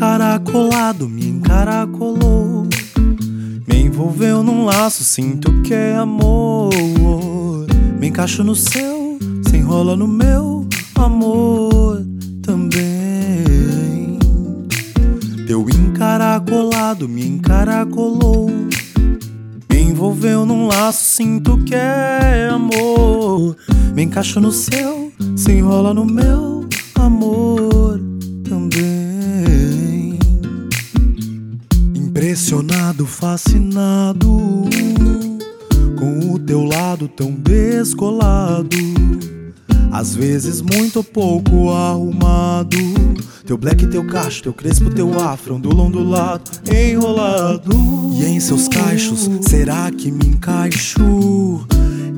encaracolado, me encaracolou. Me envolveu num laço, sinto que é amor. Me encaixo no seu, se enrola no meu amor também. Teu encaracolado me encaracolou. Me envolveu num laço, sinto que é amor. Me encaixo no seu, se enrola no meu Impressionado, fascinado com o teu lado tão descolado. Às vezes muito pouco arrumado. Teu black, teu cacho, teu crespo, teu afro, ondulam do lado, enrolado. E em seus cachos, será que me encaixo?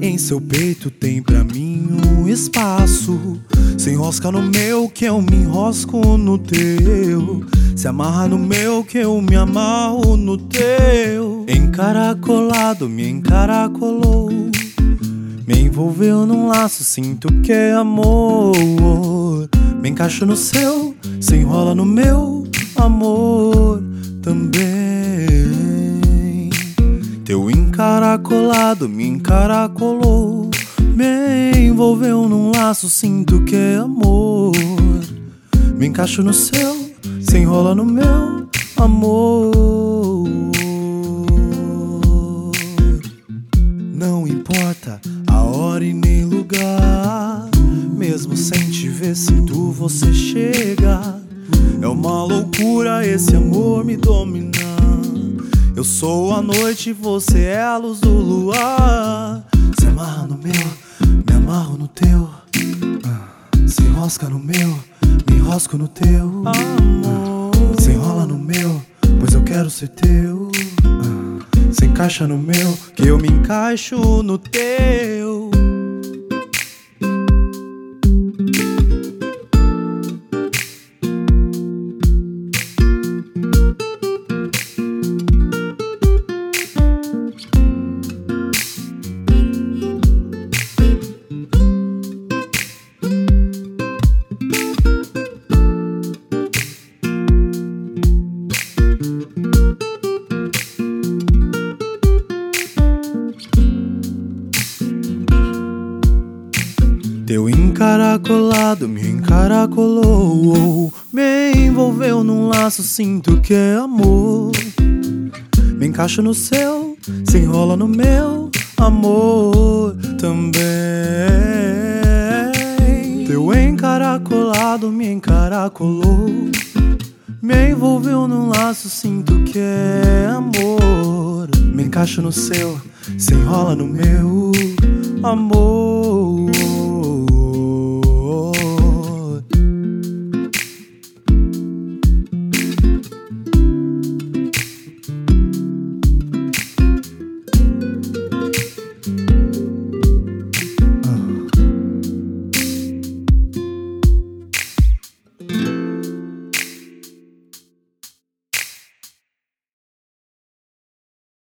Em seu peito tem pra mim um espaço. Se enrosca no meu, que eu me enrosco no teu. Se amarra no meu, que eu me amarro no teu. Encaracolado, me encaracolou. Me envolveu num laço, sinto que é amor. Me encaixo no seu, se enrola no meu amor também. Teu encaracolado me encaracolou. Me envolveu num laço, sinto que é amor. Me encaixo no seu, se enrola no meu amor. Não importa a hora e nem lugar. Mesmo sem te ver, sinto você chega. É uma loucura esse amor me dominar. Eu sou a noite, você é a luz do luar. Se amarra no meu, me amarro no teu. Se enrosca no meu, me enrosco no teu. Se enrola no meu, pois eu quero ser teu. Se encaixa no meu, que eu me encaixo no. Teu encaracolado me encaracolou. Me envolveu num laço, sinto que é amor. Me encaixo no seu, se enrola no meu amor também. Teu encaracolado me encaracolou. Me envolveu num laço, sinto que é amor. Me encaixo no seu, se enrola no meu amor.